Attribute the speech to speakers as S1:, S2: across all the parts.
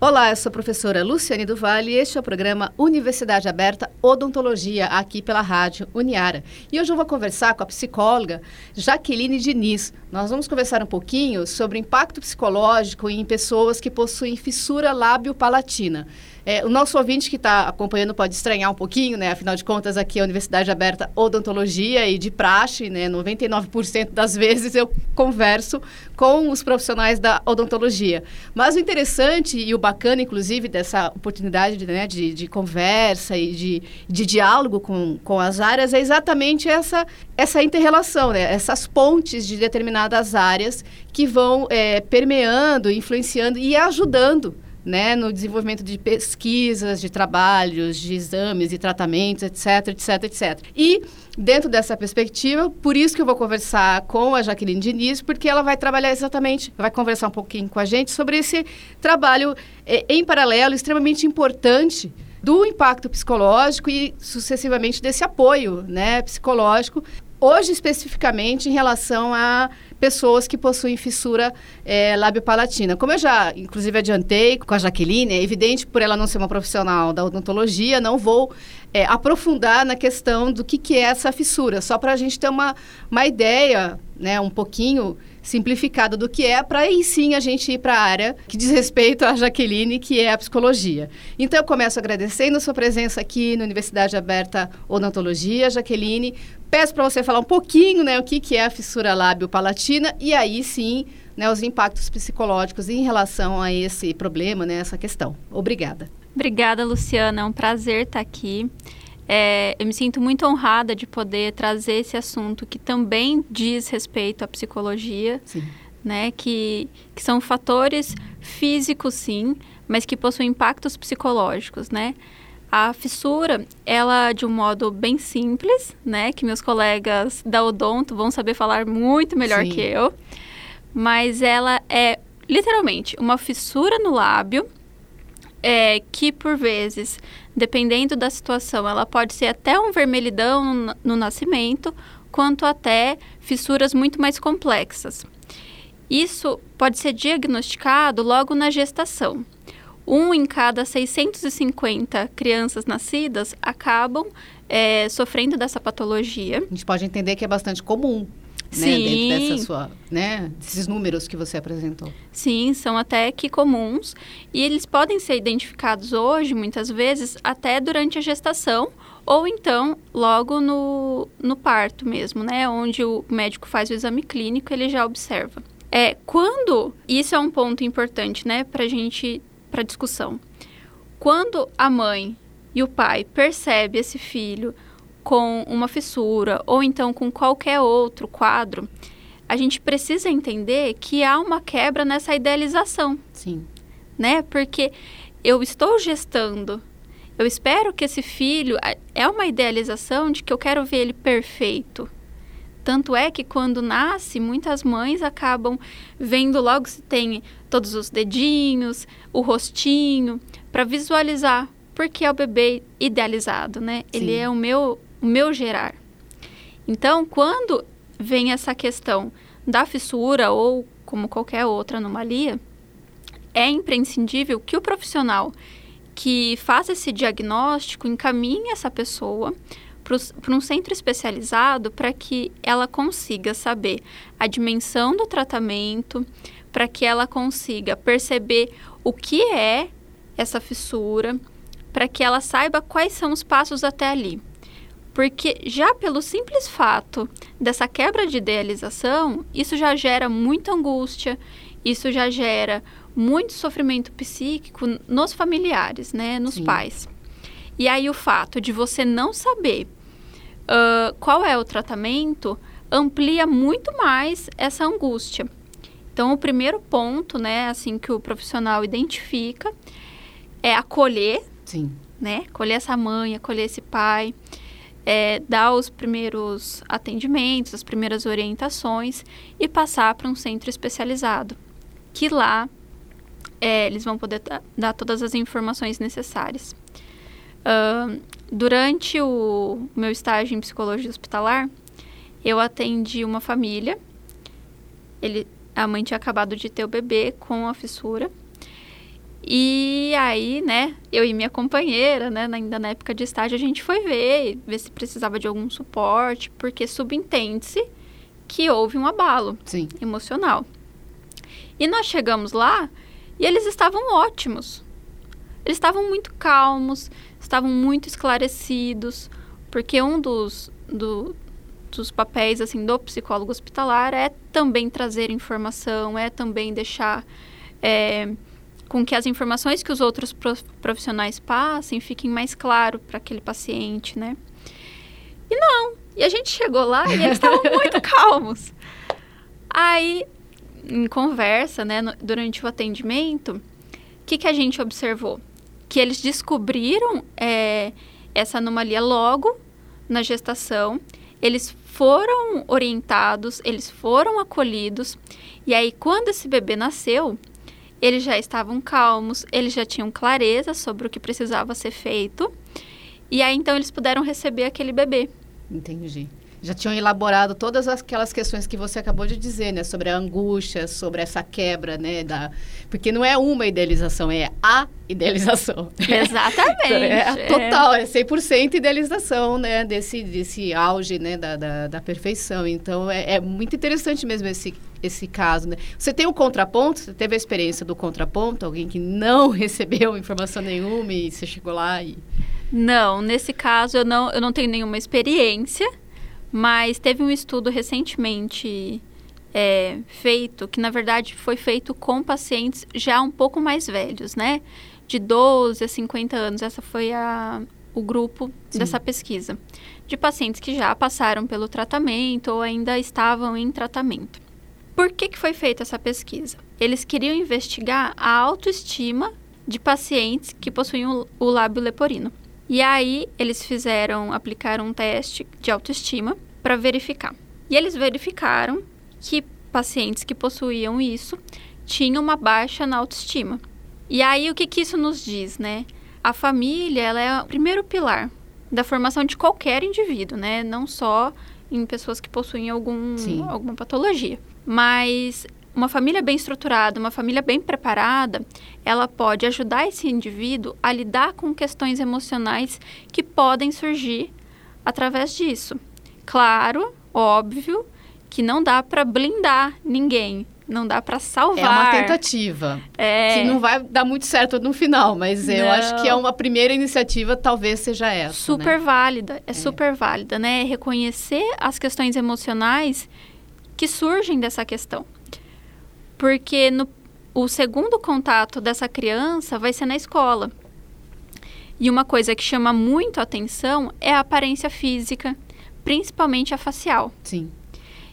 S1: Olá, eu sou a professora Luciane Duval e este é o programa Universidade Aberta Odontologia, aqui pela rádio Uniara. E hoje eu vou conversar com a psicóloga Jaqueline Diniz. Nós vamos conversar um pouquinho sobre o impacto psicológico em pessoas que possuem fissura lábio-palatina. É, o nosso ouvinte que está acompanhando pode estranhar um pouquinho, né? Afinal de contas, aqui é a Universidade Aberta Odontologia e de praxe, né? 99% das vezes eu converso com os profissionais da odontologia. Mas o interessante e o bacana, inclusive, dessa oportunidade né, de, de conversa e de, de diálogo com, com as áreas é exatamente essa, essa inter-relação, né? essas pontes de determinadas áreas que vão é, permeando, influenciando e ajudando né, no desenvolvimento de pesquisas, de trabalhos, de exames e tratamentos, etc, etc, etc. E dentro dessa perspectiva, por isso que eu vou conversar com a Jaqueline Diniz, porque ela vai trabalhar exatamente, vai conversar um pouquinho com a gente sobre esse trabalho é, em paralelo extremamente importante do impacto psicológico e sucessivamente desse apoio, né, psicológico Hoje, especificamente, em relação a pessoas que possuem fissura é, lábio-palatina. Como eu já, inclusive, adiantei com a Jaqueline, é evidente, por ela não ser uma profissional da odontologia, não vou é, aprofundar na questão do que, que é essa fissura, só para a gente ter uma, uma ideia, né, um pouquinho simplificada do que é, para aí sim a gente ir para a área que diz respeito à Jaqueline, que é a psicologia. Então, eu começo agradecendo a sua presença aqui na Universidade Aberta Odontologia, Jaqueline. Peço para você falar um pouquinho né, o que, que é a fissura lábio-palatina e aí sim né, os impactos psicológicos em relação a esse problema, né, essa questão. Obrigada.
S2: Obrigada, Luciana. É um prazer estar aqui. É, eu me sinto muito honrada de poder trazer esse assunto que também diz respeito à psicologia, sim. né? Que, que são fatores físicos, sim, mas que possuem impactos psicológicos, né? A fissura, ela de um modo bem simples, né? Que meus colegas da odonto vão saber falar muito melhor sim. que eu. Mas ela é literalmente uma fissura no lábio é, que por vezes, dependendo da situação, ela pode ser até um vermelhidão no, no nascimento, quanto até fissuras muito mais complexas. Isso pode ser diagnosticado logo na gestação. Um em cada 650 crianças nascidas acabam é, sofrendo dessa patologia.
S1: A gente pode entender que é bastante comum né, dentro dessa sua, né, desses números que você apresentou.
S2: Sim, são até que comuns e eles podem ser identificados hoje, muitas vezes, até durante a gestação ou então logo no, no parto mesmo, né, onde o médico faz o exame clínico, ele já observa. É quando isso é um ponto importante, né, para gente para discussão. Quando a mãe e o pai percebe esse filho com uma fissura ou então com qualquer outro quadro, a gente precisa entender que há uma quebra nessa idealização.
S1: Sim.
S2: Né? Porque eu estou gestando, eu espero que esse filho é uma idealização de que eu quero ver ele perfeito. Tanto é que quando nasce, muitas mães acabam vendo logo se tem todos os dedinhos, o rostinho, para visualizar, porque é o bebê idealizado, né? Sim. Ele é o meu o meu gerar. Então, quando vem essa questão da fissura ou como qualquer outra anomalia, é imprescindível que o profissional que faça esse diagnóstico encaminhe essa pessoa para um centro especializado para que ela consiga saber a dimensão do tratamento, para que ela consiga perceber o que é essa fissura, para que ela saiba quais são os passos até ali. Porque já pelo simples fato dessa quebra de idealização, isso já gera muita angústia, isso já gera muito sofrimento psíquico nos familiares, né, nos Sim. pais. E aí o fato de você não saber uh, qual é o tratamento amplia muito mais essa angústia. Então, o primeiro ponto, né, assim que o profissional identifica é acolher,
S1: Sim.
S2: né, acolher essa mãe, acolher esse pai, é, dar os primeiros atendimentos, as primeiras orientações e passar para um centro especializado, que lá é, eles vão poder dar todas as informações necessárias. Uh, durante o meu estágio em psicologia hospitalar, eu atendi uma família. Ele, a mãe tinha acabado de ter o bebê com a fissura. E aí, né, eu e minha companheira, né, ainda na época de estágio, a gente foi ver, ver se precisava de algum suporte, porque subentende-se que houve um abalo
S1: Sim.
S2: emocional. E nós chegamos lá e eles estavam ótimos. Eles estavam muito calmos, estavam muito esclarecidos, porque um dos, do, dos papéis assim do psicólogo hospitalar é também trazer informação, é também deixar é, com que as informações que os outros profissionais passem fiquem mais claro para aquele paciente, né? E não, e a gente chegou lá e eles estavam muito calmos. Aí, em conversa, né, no, durante o atendimento, o que, que a gente observou? Que eles descobriram é, essa anomalia logo na gestação, eles foram orientados, eles foram acolhidos, e aí, quando esse bebê nasceu, eles já estavam calmos, eles já tinham clareza sobre o que precisava ser feito. E aí então eles puderam receber aquele bebê.
S1: Entendi já tinham elaborado todas aquelas questões que você acabou de dizer, né? Sobre a angústia, sobre essa quebra, né? Da... Porque não é uma idealização, é a idealização.
S2: Exatamente.
S1: é, total, é 100% idealização, né? Desse, desse auge, né? Da, da, da perfeição. Então, é, é, muito interessante mesmo esse, esse caso, né? Você tem o um contraponto, você teve a experiência do contraponto, alguém que não recebeu informação nenhuma e você chegou lá e...
S2: Não, nesse caso eu não, eu não tenho nenhuma experiência, mas teve um estudo recentemente é, feito, que na verdade foi feito com pacientes já um pouco mais velhos, né? De 12 a 50 anos. Essa foi a, o grupo Sim. dessa pesquisa. De pacientes que já passaram pelo tratamento ou ainda estavam em tratamento. Por que, que foi feita essa pesquisa? Eles queriam investigar a autoestima de pacientes que possuíam o lábio leporino. E aí eles fizeram, aplicaram um teste de autoestima para verificar. E eles verificaram que pacientes que possuíam isso tinham uma baixa na autoestima. E aí o que, que isso nos diz, né? A família, ela é o primeiro pilar da formação de qualquer indivíduo, né? Não só em pessoas que possuem algum, alguma patologia. Mas uma família bem estruturada, uma família bem preparada, ela pode ajudar esse indivíduo a lidar com questões emocionais que podem surgir através disso. Claro, óbvio, que não dá para blindar ninguém, não dá para salvar. É
S1: uma tentativa. É... Que não vai dar muito certo no final, mas não. eu acho que é uma primeira iniciativa, talvez seja essa.
S2: Super
S1: né?
S2: válida, é, é, super válida, né? Reconhecer as questões emocionais que surgem dessa questão. Porque no, o segundo contato dessa criança vai ser na escola. E uma coisa que chama muito a atenção é a aparência física, principalmente a facial.
S1: Sim.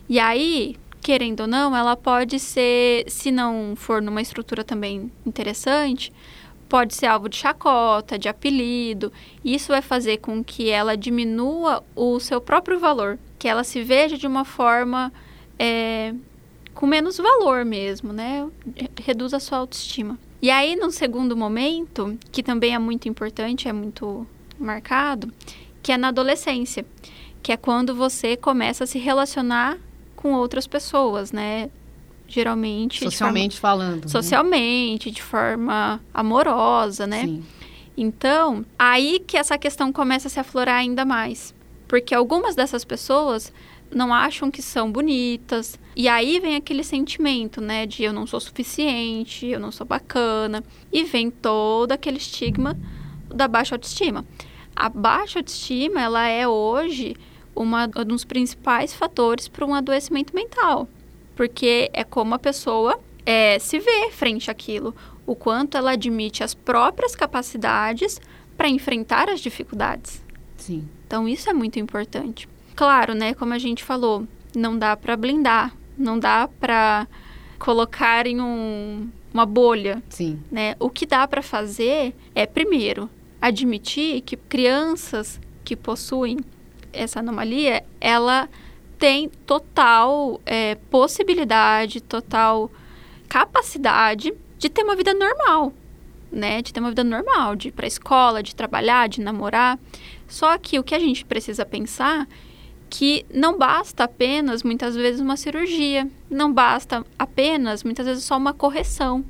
S2: E aí, querendo ou não, ela pode ser, se não for numa estrutura também interessante, pode ser alvo de chacota, de apelido. Isso vai fazer com que ela diminua o seu próprio valor, que ela se veja de uma forma é, com menos valor mesmo, né? Reduz a sua autoestima. E aí, no segundo momento, que também é muito importante, é muito marcado, que é na adolescência, que é quando você começa a se relacionar com outras pessoas, né? Geralmente.
S1: Socialmente forma, falando. Né?
S2: Socialmente, de forma amorosa, né? Sim. Então, aí que essa questão começa a se aflorar ainda mais. Porque algumas dessas pessoas não acham que são bonitas. E aí vem aquele sentimento, né, de eu não sou suficiente, eu não sou bacana, e vem todo aquele estigma da baixa autoestima. A baixa autoestima, ela é hoje uma, um dos principais fatores para um adoecimento mental, porque é como a pessoa é, se vê frente àquilo, o quanto ela admite as próprias capacidades para enfrentar as dificuldades.
S1: Sim.
S2: Então isso é muito importante. Claro, né, como a gente falou, não dá para blindar, não dá para colocar em um, uma bolha.
S1: Sim.
S2: Né? O que dá para fazer é, primeiro, admitir que crianças que possuem essa anomalia, ela tem total é, possibilidade, total capacidade de ter uma vida normal, né? De ter uma vida normal, de ir para a escola, de trabalhar, de namorar. Só que o que a gente precisa pensar que não basta apenas muitas vezes uma cirurgia, não basta apenas muitas vezes só uma correção.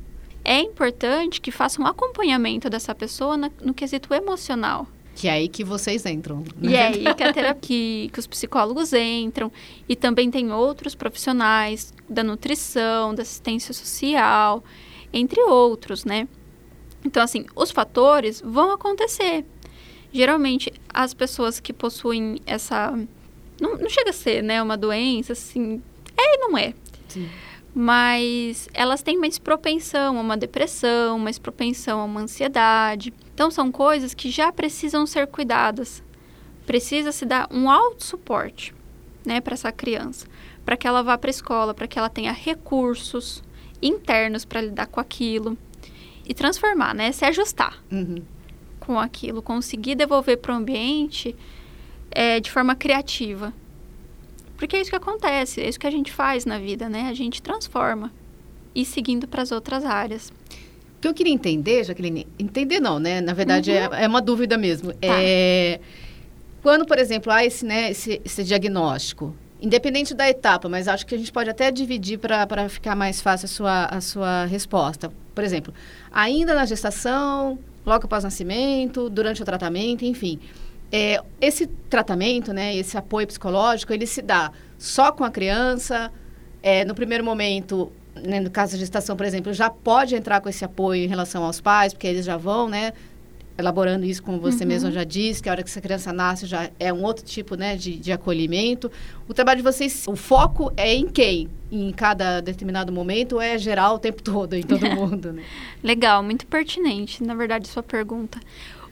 S2: É importante que faça um acompanhamento dessa pessoa no, no quesito emocional.
S1: Que é aí que vocês entram.
S2: Né? E é aí que a terapia, que os psicólogos entram. E também tem outros profissionais da nutrição, da assistência social, entre outros, né? Então, assim, os fatores vão acontecer. Geralmente, as pessoas que possuem essa. Não, não chega a ser, né? Uma doença, assim. É e não é. Sim. Mas elas têm mais propensão a uma depressão, mais propensão a uma ansiedade. Então, são coisas que já precisam ser cuidadas. Precisa se dar um alto suporte, né, para essa criança, para que ela vá para a escola, para que ela tenha recursos internos para lidar com aquilo e transformar, né, se ajustar uhum. com aquilo, conseguir devolver para o ambiente é, de forma criativa. Porque é isso que acontece, é isso que a gente faz na vida, né? A gente transforma e seguindo para as outras áreas
S1: que eu queria entender, Jaqueline, entender não, né? Na verdade, uhum. é, é, uma dúvida mesmo. Tá. É, quando, por exemplo, há esse, né, esse, esse diagnóstico, independente da etapa, mas acho que a gente pode até dividir para ficar mais fácil a sua, a sua resposta. Por exemplo, ainda na gestação, logo após o nascimento, durante o tratamento, enfim. É, esse tratamento, né, esse apoio psicológico, ele se dá só com a criança, é, no primeiro momento né, no caso da gestação, por exemplo, já pode entrar com esse apoio em relação aos pais, porque eles já vão, né? Elaborando isso, como você uhum. mesma já disse, que a hora que essa criança nasce já é um outro tipo né, de, de acolhimento. O trabalho de vocês, o foco é em quem? Em cada determinado momento ou é geral o tempo todo, em todo mundo? Né?
S2: Legal, muito pertinente, na verdade, sua pergunta.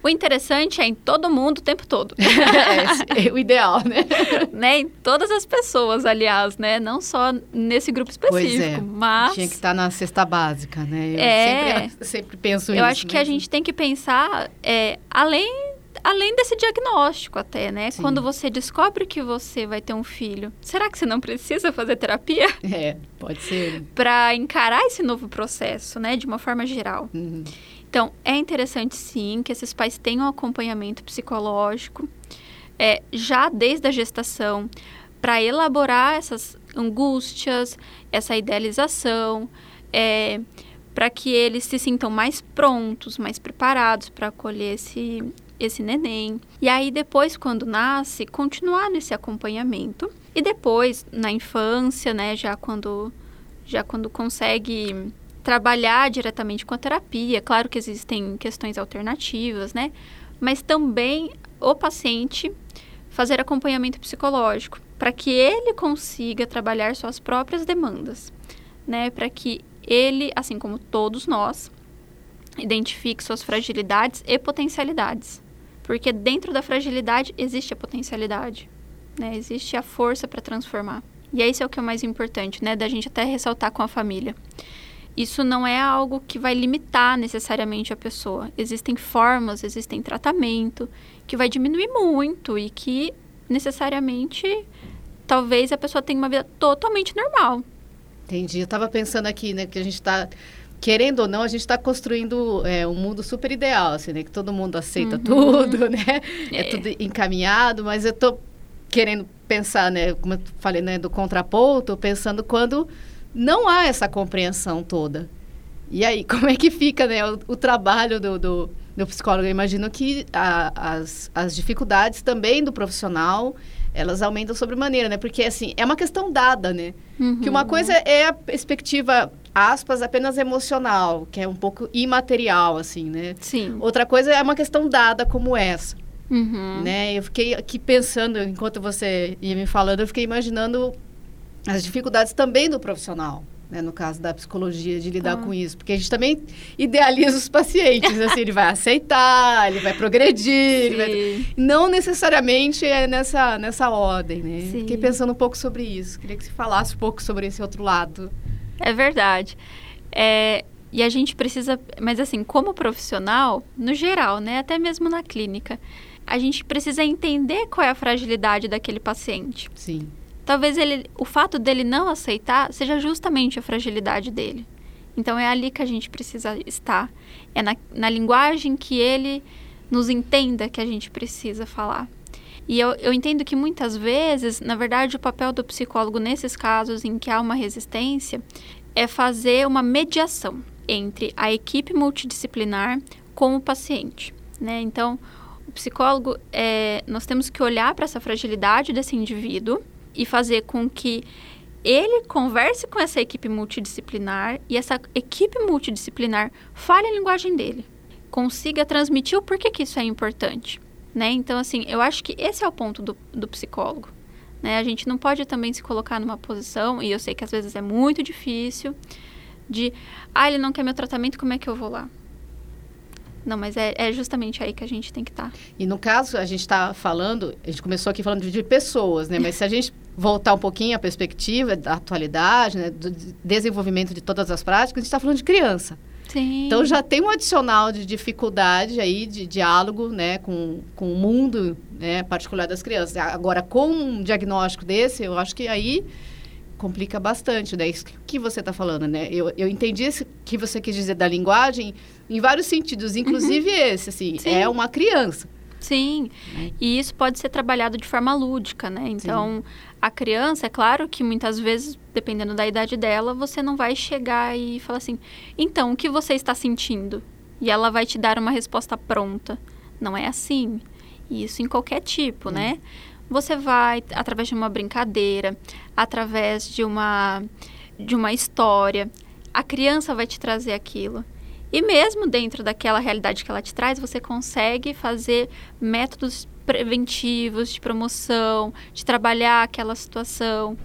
S2: O interessante é em todo mundo o tempo todo.
S1: é, é, o ideal, né?
S2: né? Em todas as pessoas, aliás, né? Não só nesse grupo específico,
S1: pois é.
S2: mas...
S1: Tinha que estar na cesta básica, né?
S2: Eu é,
S1: sempre, sempre penso
S2: eu
S1: isso.
S2: Eu acho que a gente tem que pensar é, além além desse diagnóstico até, né? Sim. Quando você descobre que você vai ter um filho, será que você não precisa fazer terapia?
S1: É, pode ser.
S2: Para encarar esse novo processo, né? De uma forma geral. Uhum. Então, é interessante sim que esses pais tenham acompanhamento psicológico é, já desde a gestação para elaborar essas angústias, essa idealização, é, para que eles se sintam mais prontos, mais preparados para acolher esse, esse neném. E aí, depois, quando nasce, continuar nesse acompanhamento. E depois, na infância, né, já quando, já quando consegue trabalhar diretamente com a terapia. Claro que existem questões alternativas, né? Mas também o paciente fazer acompanhamento psicológico para que ele consiga trabalhar suas próprias demandas, né? Para que ele, assim como todos nós, identifique suas fragilidades e potencialidades. Porque dentro da fragilidade existe a potencialidade, né? Existe a força para transformar. E é isso é o que é o mais importante, né? Da gente até ressaltar com a família isso não é algo que vai limitar necessariamente a pessoa. Existem formas, existem tratamento que vai diminuir muito e que necessariamente talvez a pessoa tenha uma vida totalmente normal.
S1: Entendi. Eu estava pensando aqui, né, que a gente está querendo ou não, a gente está construindo é, um mundo super ideal, assim, né? Que todo mundo aceita uhum. tudo, né? É. é. tudo encaminhado, mas eu estou querendo pensar, né? Como eu falei, né? Do contraponto, pensando quando não há essa compreensão toda. E aí, como é que fica né, o, o trabalho do, do, do, psicólogo? Eu imagino que a, as, as dificuldades também do profissional, elas aumentam sobremaneira, né? Porque, assim, é uma questão dada, né? Uhum. Que uma coisa é a perspectiva, aspas, apenas emocional, que é um pouco imaterial, assim, né?
S2: Sim.
S1: Outra coisa é uma questão dada como essa.
S2: Uhum.
S1: Né? Eu fiquei aqui pensando, enquanto você ia me falando, eu fiquei imaginando as dificuldades também do profissional. Né, no caso da psicologia, de lidar ah. com isso. Porque a gente também idealiza os pacientes, assim, ele vai aceitar, ele vai progredir, ele vai... não necessariamente é nessa, nessa ordem, né? Sim. Fiquei pensando um pouco sobre isso, queria que você falasse um pouco sobre esse outro lado.
S2: É verdade. É, e a gente precisa, mas assim, como profissional, no geral, né, até mesmo na clínica, a gente precisa entender qual é a fragilidade daquele paciente.
S1: Sim.
S2: Talvez ele, o fato dele não aceitar seja justamente a fragilidade dele. Então é ali que a gente precisa estar. É na, na linguagem que ele nos entenda que a gente precisa falar. E eu, eu entendo que muitas vezes, na verdade, o papel do psicólogo nesses casos em que há uma resistência é fazer uma mediação entre a equipe multidisciplinar com o paciente. Né? Então, o psicólogo, é, nós temos que olhar para essa fragilidade desse indivíduo e fazer com que ele converse com essa equipe multidisciplinar e essa equipe multidisciplinar fale a linguagem dele, consiga transmitir o porquê que isso é importante. Né? Então, assim, eu acho que esse é o ponto do, do psicólogo. Né? A gente não pode também se colocar numa posição, e eu sei que às vezes é muito difícil, de, ah, ele não quer meu tratamento, como é que eu vou lá? Não, mas é, é justamente aí que a gente tem que estar. Tá.
S1: E no caso, a gente está falando, a gente começou aqui falando de pessoas, né? Mas se a gente voltar um pouquinho à perspectiva da atualidade, né? do desenvolvimento de todas as práticas, a gente está falando de criança.
S2: Sim.
S1: Então já tem um adicional de dificuldade aí de diálogo, né, com, com o mundo, né, particular das crianças. Agora com um diagnóstico desse, eu acho que aí complica bastante, né? Isso que você está falando, né? Eu, eu entendi o que você quis dizer da linguagem em vários sentidos, inclusive uhum. esse, assim, Sim. é uma criança.
S2: Sim, e isso pode ser trabalhado de forma lúdica, né? Então, Sim. a criança, é claro que muitas vezes, dependendo da idade dela, você não vai chegar e falar assim, então, o que você está sentindo? E ela vai te dar uma resposta pronta. Não é assim. Isso em qualquer tipo, hum. né? Você vai, através de uma brincadeira, através de uma, de uma história, a criança vai te trazer aquilo. E mesmo dentro daquela realidade que ela te traz, você consegue fazer métodos preventivos de promoção, de trabalhar aquela situação.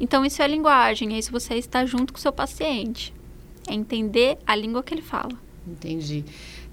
S2: Então, isso é linguagem, é isso você está junto com o seu paciente. É entender a língua que ele fala.
S1: Entendi.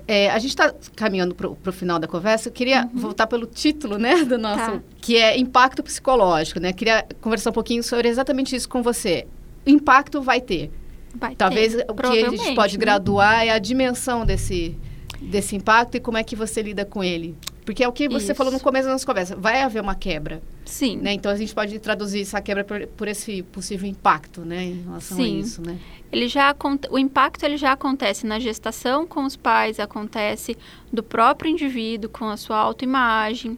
S1: É, a gente está caminhando para o final da conversa. Eu queria uhum. voltar pelo título, né, do nosso, tá. que é impacto psicológico, né? Queria conversar um pouquinho sobre exatamente isso com você. O impacto vai ter.
S2: Vai
S1: Talvez
S2: ter,
S1: o que a gente pode né? graduar é a dimensão desse, desse impacto e como é que você lida com ele. Porque é o que você Isso. falou no começo da nossa conversa. Vai haver uma quebra.
S2: Sim.
S1: Né? Então, a gente pode traduzir essa quebra por, por esse possível impacto, né? Em relação Sim. a isso, né?
S2: Ele já, o impacto ele já acontece na gestação com os pais, acontece do próprio indivíduo com a sua autoimagem,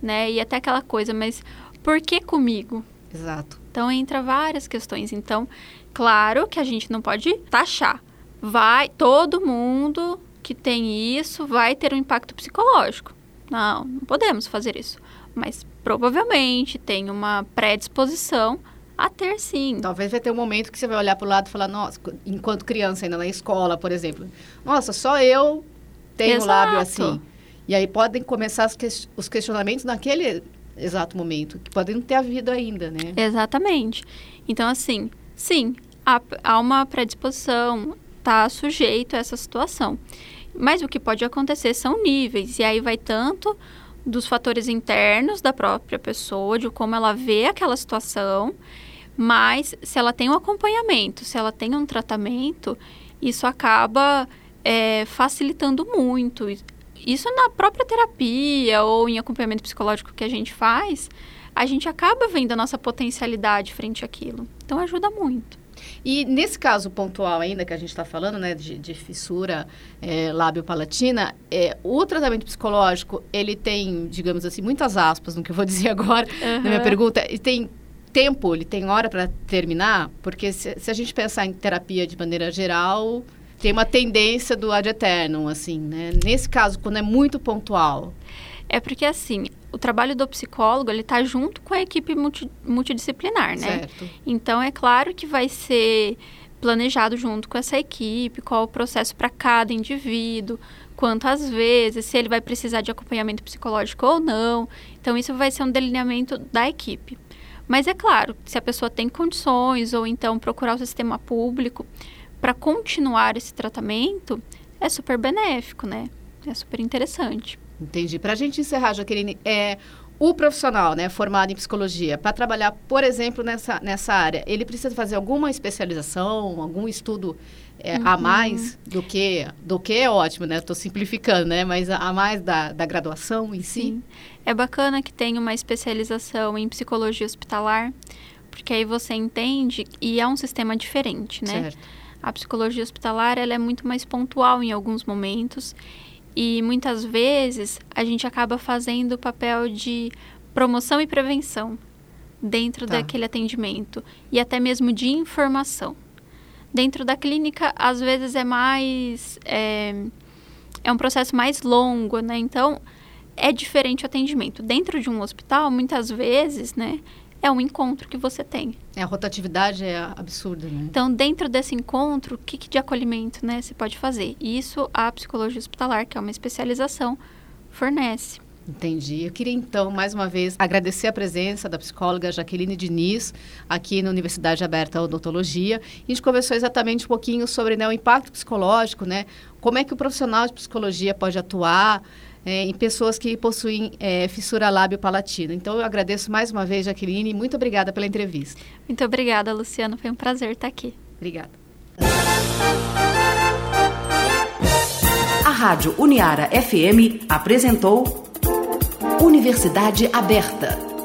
S2: né? E até aquela coisa, mas por que comigo?
S1: Exato.
S2: Então, entra várias questões. Então, Claro que a gente não pode taxar. Vai, todo mundo que tem isso vai ter um impacto psicológico. Não, não podemos fazer isso. Mas provavelmente tem uma predisposição a ter sim.
S1: Talvez vai ter um momento que você vai olhar para o lado e falar, nossa, enquanto criança ainda na escola, por exemplo, nossa, só eu tenho Exato. lábio assim. E aí podem começar os questionamentos naquele exato momento, que podem não ter havido ainda, né?
S2: Exatamente. Então, assim, sim, há, há uma predisposição, está sujeito a essa situação. Mas o que pode acontecer são níveis, e aí vai tanto dos fatores internos da própria pessoa, de como ela vê aquela situação, mas se ela tem um acompanhamento, se ela tem um tratamento, isso acaba é, facilitando muito. Isso na própria terapia ou em acompanhamento psicológico que a gente faz, a gente acaba vendo a nossa potencialidade frente àquilo. Então ajuda muito.
S1: E nesse caso pontual ainda que a gente está falando, né, de, de fissura é, lábio-palatina, é, o tratamento psicológico, ele tem, digamos assim, muitas aspas no que eu vou dizer agora uhum. na minha pergunta, e tem tempo, ele tem hora para terminar, porque se, se, a gente pensar em terapia de maneira geral, tem uma tendência do ad eternum, assim, né? Nesse caso, quando é muito pontual.
S2: É porque, assim, o trabalho do psicólogo ele está junto com a equipe multi, multidisciplinar, né?
S1: Certo.
S2: Então é claro que vai ser planejado junto com essa equipe, qual o processo para cada indivíduo, quantas vezes, se ele vai precisar de acompanhamento psicológico ou não. Então isso vai ser um delineamento da equipe. Mas é claro, se a pessoa tem condições ou então procurar o sistema público para continuar esse tratamento, é super benéfico, né? É super interessante.
S1: Entendi. Para a gente encerrar, Jaqueline, é, o profissional, né, formado em psicologia, para trabalhar, por exemplo, nessa, nessa área, ele precisa fazer alguma especialização, algum estudo é, uhum. a mais do que do que é ótimo, né? Estou simplificando, né? Mas a, a mais da, da graduação em si. Sim.
S2: É bacana que tenha uma especialização em psicologia hospitalar, porque aí você entende e é um sistema diferente, né? Certo. A psicologia hospitalar ela é muito mais pontual em alguns momentos e muitas vezes a gente acaba fazendo o papel de promoção e prevenção dentro tá. daquele atendimento e até mesmo de informação. Dentro da clínica, às vezes é mais. É, é um processo mais longo, né? Então, é diferente o atendimento. Dentro de um hospital, muitas vezes, né? É um encontro que você tem.
S1: É, a rotatividade é absurda, né?
S2: Então, dentro desse encontro, o que, que de acolhimento né, você pode fazer? Isso a psicologia hospitalar, que é uma especialização, fornece.
S1: Entendi. Eu queria então, mais uma vez, agradecer a presença da psicóloga Jaqueline Diniz aqui na Universidade Aberta Odontologia. A gente conversou exatamente um pouquinho sobre né, o impacto psicológico, né? Como é que o profissional de psicologia pode atuar, é, em pessoas que possuem é, fissura lábio-palatina. Então, eu agradeço mais uma vez, Jaqueline, e muito obrigada pela entrevista.
S2: Muito obrigada, Luciano. Foi um prazer estar aqui.
S1: Obrigada.
S3: A Rádio Uniara FM apresentou Universidade Aberta.